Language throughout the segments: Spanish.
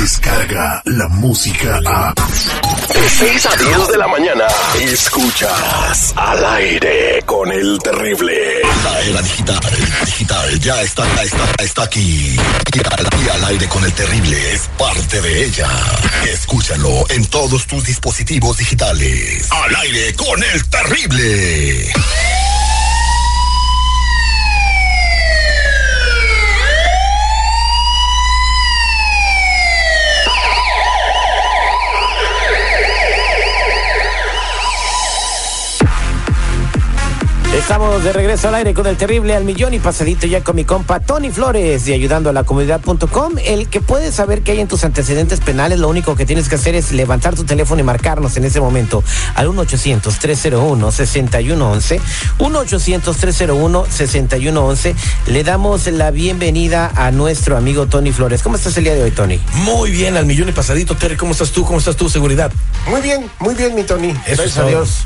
Descarga la música a. De 6 a 10 de la mañana. Escuchas al aire con el terrible. La era digital, digital, ya está, está, está aquí. Y al aire con el terrible es parte de ella. Escúchalo en todos tus dispositivos digitales. Al aire con el terrible. Estamos de regreso al aire con el terrible al millón y pasadito ya con mi compa Tony Flores de ayudando a la comunidad.com. El que puede saber que hay en tus antecedentes penales, lo único que tienes que hacer es levantar tu teléfono y marcarnos en ese momento al 1-800-301-6111. 1-800-301-6111. Le damos la bienvenida a nuestro amigo Tony Flores. ¿Cómo estás el día de hoy, Tony? Muy bien, al millón y pasadito, Terry. ¿Cómo estás tú? ¿Cómo estás tú, seguridad? Muy bien, muy bien, mi Tony. Eso Gracias es a. Dios.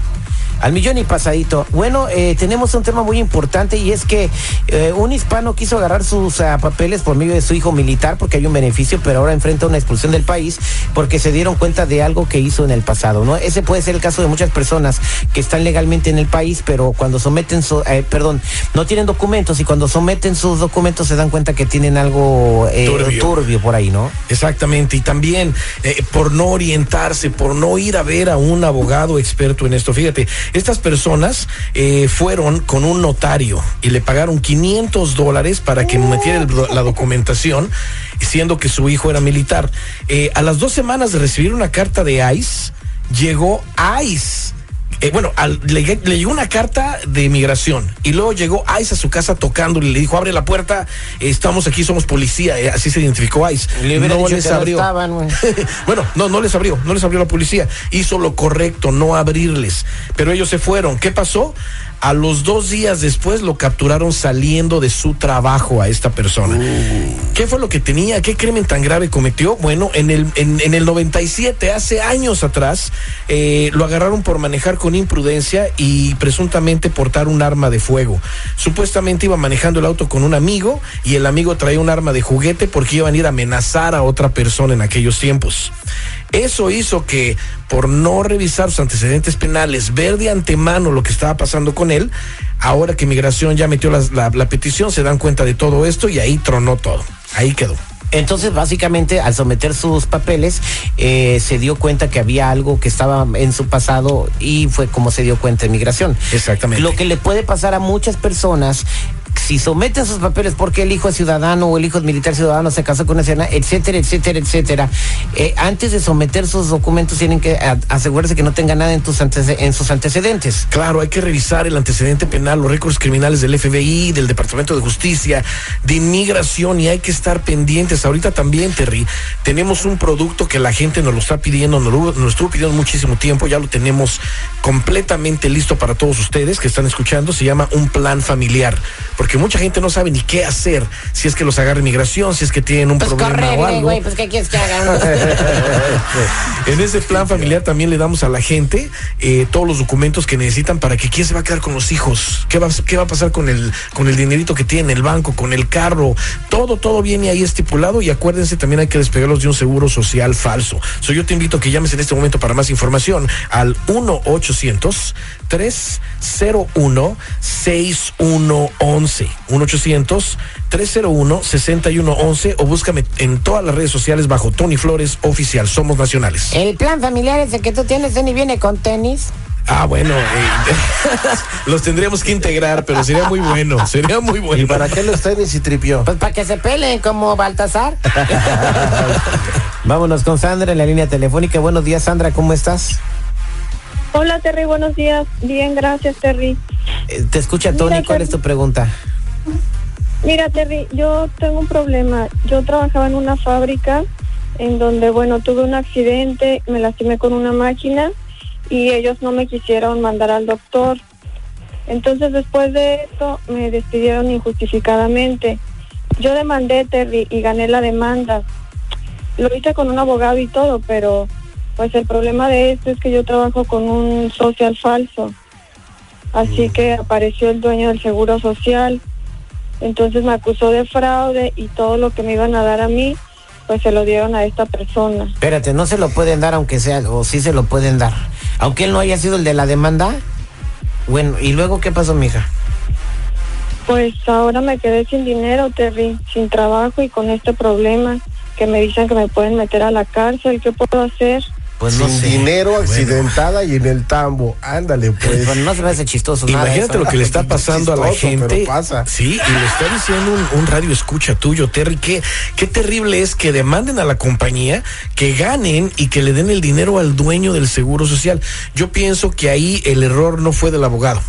Al millón y pasadito. Bueno, eh, tenemos un tema muy importante y es que eh, un hispano quiso agarrar sus ah, papeles por medio de su hijo militar porque hay un beneficio, pero ahora enfrenta una expulsión del país porque se dieron cuenta de algo que hizo en el pasado, ¿no? Ese puede ser el caso de muchas personas que están legalmente en el país, pero cuando someten su, eh, perdón, no tienen documentos y cuando someten sus documentos se dan cuenta que tienen algo Turbio. turbio por ahí, ¿no? Exactamente, y también por no orientarse, por no ir a ver a un abogado experto en esto. Fíjate, estas personas eh, fueron con un notario y le pagaron 500 dólares para que metiera la documentación, siendo que su hijo era militar. Eh, a las dos semanas de recibir una carta de ICE, llegó ICE. Eh, bueno, al- le, le llegó una carta de migración y luego llegó ICE a su casa tocándole y le dijo, abre la puerta, estamos aquí, somos policía, eh, así se identificó ICE. Le no les abrió. estaban, bueno, no, no les abrió, no les abrió la policía. Hizo lo correcto, no abrirles. Pero ellos se fueron. ¿Qué pasó? A los dos días después lo capturaron saliendo de su trabajo a esta persona. ¿Qué fue lo que tenía? ¿Qué crimen tan grave cometió? Bueno, en el, en, en el 97, hace años atrás, eh, lo agarraron por manejar con imprudencia y presuntamente portar un arma de fuego. Supuestamente iba manejando el auto con un amigo y el amigo traía un arma de juguete porque iban a ir a amenazar a otra persona en aquellos tiempos. Eso hizo que, por no revisar sus antecedentes penales, ver de antemano lo que estaba pasando con él, ahora que Migración ya metió la, la petición, se dan cuenta de todo esto y ahí tronó todo. Ahí quedó. Entonces, básicamente, al someter sus papeles, eh, se dio cuenta que había algo que estaba en su pasado y fue como se dio cuenta en migración. Exactamente. Lo que le puede pasar a muchas personas si someten sus papeles porque el hijo es ciudadano o el hijo es militar ciudadano, se casó con una ciudadana, etcétera, etcétera, etcétera, eh, antes de someter sus documentos tienen que asegurarse que no tenga nada en, sus antecedentes. Claro, hay que revisar el antecedente penal, los récords criminales del FBI, del Departamento de Justicia, de Inmigración y hay que estar pendientes. Ahorita también, Terry, tenemos un producto que la gente nos lo está pidiendo, nos lo estuvo pidiendo muchísimo tiempo, ya lo tenemos completamente listo para todos ustedes que están escuchando, se llama un plan familiar, porque mucha gente no sabe ni qué hacer si es que los agarra inmigración, si es que tienen un problema o algo. pues ¿qué quieres que haga? En ese plan familiar también le damos a la gente eh, todos los documentos que necesitan para que quién se va a quedar con los hijos, qué va, qué va a pasar con el, con el dinerito que tiene el banco, con el carro, todo, todo viene ahí estipulado y acuérdense también hay que despegarlos de un seguro social falso. So, yo te invito a que llames en este momento para más información al 1 800 301 6111 1 800 301 6111 o búscame en todas las redes sociales bajo Tony Flores Oficial. Somos nacionales. El plan familiar ese que tú tienes, ni viene con tenis. Ah, bueno, eh, los tendríamos que integrar, pero sería muy bueno, sería muy bueno. ¿Y para qué los tenis y tripió? Pues para que se peleen como Baltasar. Vámonos con Sandra en la línea telefónica. Buenos días, Sandra, ¿cómo estás? Hola Terry, buenos días. Bien, gracias Terry. Eh, te escucha Tony, Mira, ¿cuál es tu pregunta? Mira Terry, yo tengo un problema. Yo trabajaba en una fábrica en donde, bueno, tuve un accidente, me lastimé con una máquina y ellos no me quisieron mandar al doctor. Entonces después de esto me despidieron injustificadamente. Yo demandé Terry y gané la demanda. Lo hice con un abogado y todo, pero pues el problema de esto es que yo trabajo con un social falso. Así que apareció el dueño del seguro social. Entonces me acusó de fraude y todo lo que me iban a dar a mí pues se lo dieron a esta persona. Espérate, no se lo pueden dar aunque sea, o sí se lo pueden dar. Aunque él no haya sido el de la demanda. Bueno, ¿y luego qué pasó, mija? Pues ahora me quedé sin dinero, Terry, sin trabajo y con este problema que me dicen que me pueden meter a la cárcel. ¿Qué puedo hacer? Pues no Sin sé. dinero, accidentada y en el tambo. Ándale, pues. Bueno, no se me hace chistoso nada. Imagínate eso. lo que le está pasando a la gente. pasa. Sí, y le está diciendo un, un radio escucha tuyo, Terry. Qué, qué terrible es que demanden a la compañía que ganen y que le den el dinero al dueño del seguro social. Yo pienso que ahí el error no fue del abogado.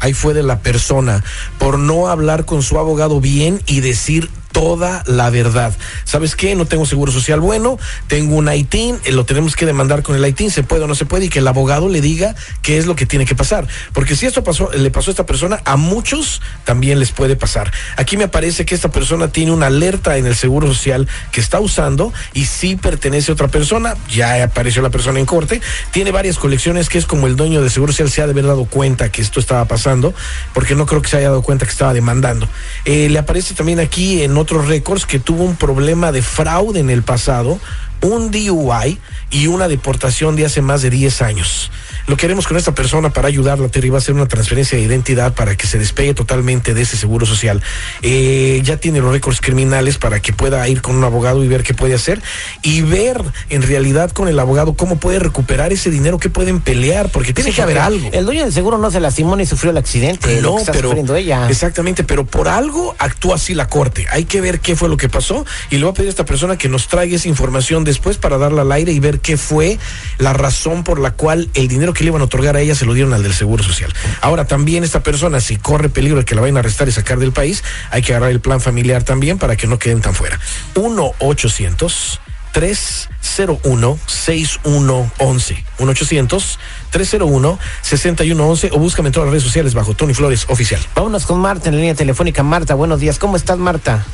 Ahí fue de la persona por no hablar con su abogado bien y decir toda la verdad. ¿Sabes qué? No tengo seguro social bueno, tengo un ITIN, eh, lo tenemos que demandar con el ITIN, se puede o no se puede, y que el abogado le diga qué es lo que tiene que pasar. Porque si esto pasó, le pasó a esta persona, a muchos también les puede pasar. Aquí me parece que esta persona tiene una alerta en el seguro social que está usando y sí pertenece a otra persona, ya apareció la persona en corte, tiene varias colecciones que es como el dueño del seguro social se ha de haber dado cuenta que esto estaba pasando, porque no creo que se haya dado cuenta que estaba demandando. Eh, le aparece también aquí en otros récords que tuvo un problema de fraude en el pasado, un DUI y una deportación de hace más de 10 años. Lo que haremos con esta persona para ayudarla, Terry, va a ser una transferencia de identidad para que se despegue totalmente de ese seguro social. Eh, ya tiene los récords criminales para que pueda ir con un abogado y ver qué puede hacer y ver en realidad con el abogado cómo puede recuperar ese dinero que pueden pelear, porque tiene Sí, que haber algo. El dueño del seguro no se lastimó ni sufrió el accidente. No, pero sufriendo ella. exactamente, pero por algo actúa así la corte. Hay que ver qué fue lo que pasó y le voy a pedir a esta persona que nos traiga esa información después para darla al aire y ver qué fue la razón por la cual el dinero que le iban a otorgar a ella se lo dieron al del Seguro Social. Ahora también esta persona, si corre peligro de que la vayan a arrestar y sacar del país, hay que agarrar el plan familiar también para que no queden tan fuera. 1 800 301 6111 1 800 301 6111 o búscame en todas las redes sociales bajo Tony Flores Oficial. Vámonos con Marta en la línea telefónica. Marta, buenos días. ¿Cómo estás, Marta?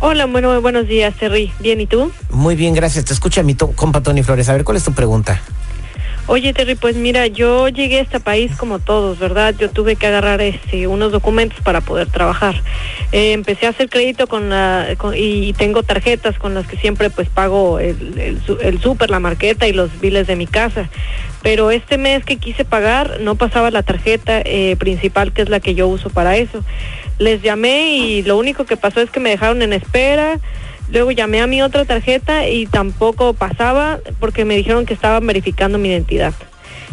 Hola, bueno, buenos días, Terry. Bien, ¿y tú? Muy bien, gracias. Te escucha mi compa Tony Flores. A ver, ¿cuál es tu pregunta? Oye, Terry, pues mira, yo llegué a este país como todos, ¿verdad? Yo tuve que agarrar este, unos documentos para poder trabajar. Eh, empecé a hacer crédito con la, y tengo tarjetas con las que siempre pues pago el, el, el súper, la marqueta y los biles de mi casa. Pero este mes que quise pagar no pasaba la tarjeta eh, principal, que es la que yo uso para eso. Les llamé y lo único que pasó es que me dejaron en espera. Luego llamé a mi otra tarjeta y tampoco pasaba porque me dijeron que estaban verificando mi identidad.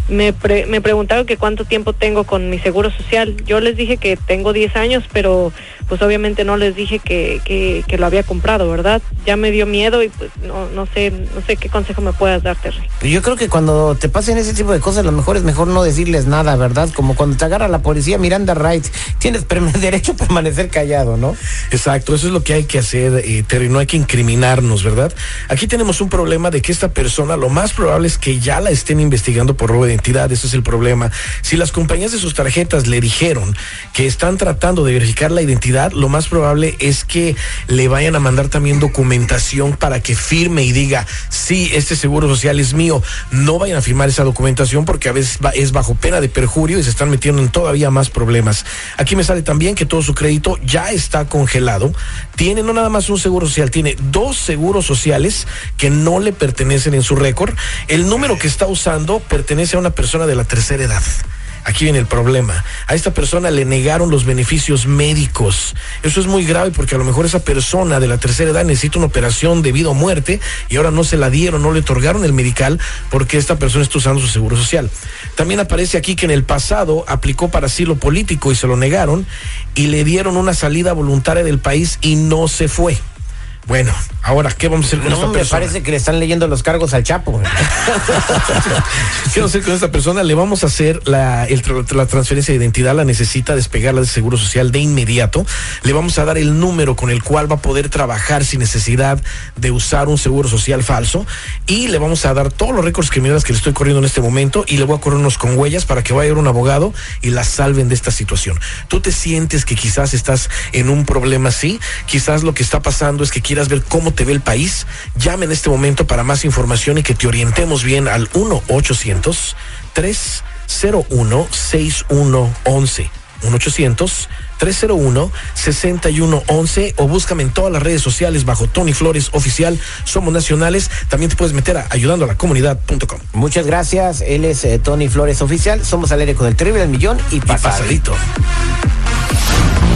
Me, pre- me preguntaron que cuánto tiempo tengo con mi seguro social. Yo les dije que tengo 10 años, pero pues obviamente no les dije que, que, que lo había comprado, ¿verdad? Ya me dio miedo y pues no, no sé no sé qué consejo me puedas dar, Terry. Yo creo que cuando te pasen ese tipo de cosas, lo mejor es mejor no decirles nada, ¿verdad? Como cuando te agarra la policía Miranda Rights, tienes derecho a permanecer callado, ¿no? Exacto, eso es lo que hay que hacer, eh, Terry, no hay que incriminarnos, ¿verdad? Aquí tenemos un problema de que esta persona, lo más probable es que ya la estén investigando por robo de identidad, ese es el problema. Si las compañías de sus tarjetas le dijeron que están tratando de verificar la identidad, lo más probable es que le vayan a mandar también documentación para que firme y diga, sí, este seguro social es mío. No vayan a firmar esa documentación porque a veces es bajo pena de perjurio y se están metiendo en todavía más problemas. Aquí me sale también que todo su crédito ya está congelado. Tiene no nada más un seguro social, tiene dos seguros sociales que no le pertenecen en su récord. El número que está usando pertenece a una persona de la tercera edad. Aquí viene el problema. A esta persona le negaron los beneficios médicos. Eso es muy grave porque a lo mejor esa persona de la tercera edad necesita una operación debido a muerte y ahora no se la dieron, no le otorgaron el medical porque esta persona está usando su seguro social. También aparece aquí que en el pasado aplicó para asilo político y se lo negaron y le dieron una salida voluntaria del país y no se fue. Bueno, ahora, ¿qué vamos a hacer con No, esta me persona? parece que le están leyendo los cargos al Chapo. ¿Qué vamos a hacer con esta persona? Le vamos a hacer la, el la transferencia de identidad, la necesita despegarla del Seguro Social de inmediato. Le vamos a dar el número con el cual va a poder trabajar sin necesidad de usar un Seguro Social falso. Y le vamos a dar todos los récords criminales que le estoy corriendo en este momento y le voy a correr unos con huellas para que vaya a ir un abogado y la salven de esta situación. Tú te sientes que quizás estás en un problema así, quizás lo que está pasando es que quieras ver cómo te ve el país. Llame en este momento para más información y que te orientemos bien al 1 800 301 6111 1-800-301-6111 o búscame en todas las redes sociales bajo Tony Flores Oficial. Somos nacionales. También te puedes meter a ayudando a la comunidad.com. Muchas gracias. Él es eh, Tony Flores Oficial. Somos al aire con el terrible del millón y Y pasadito. pasadito.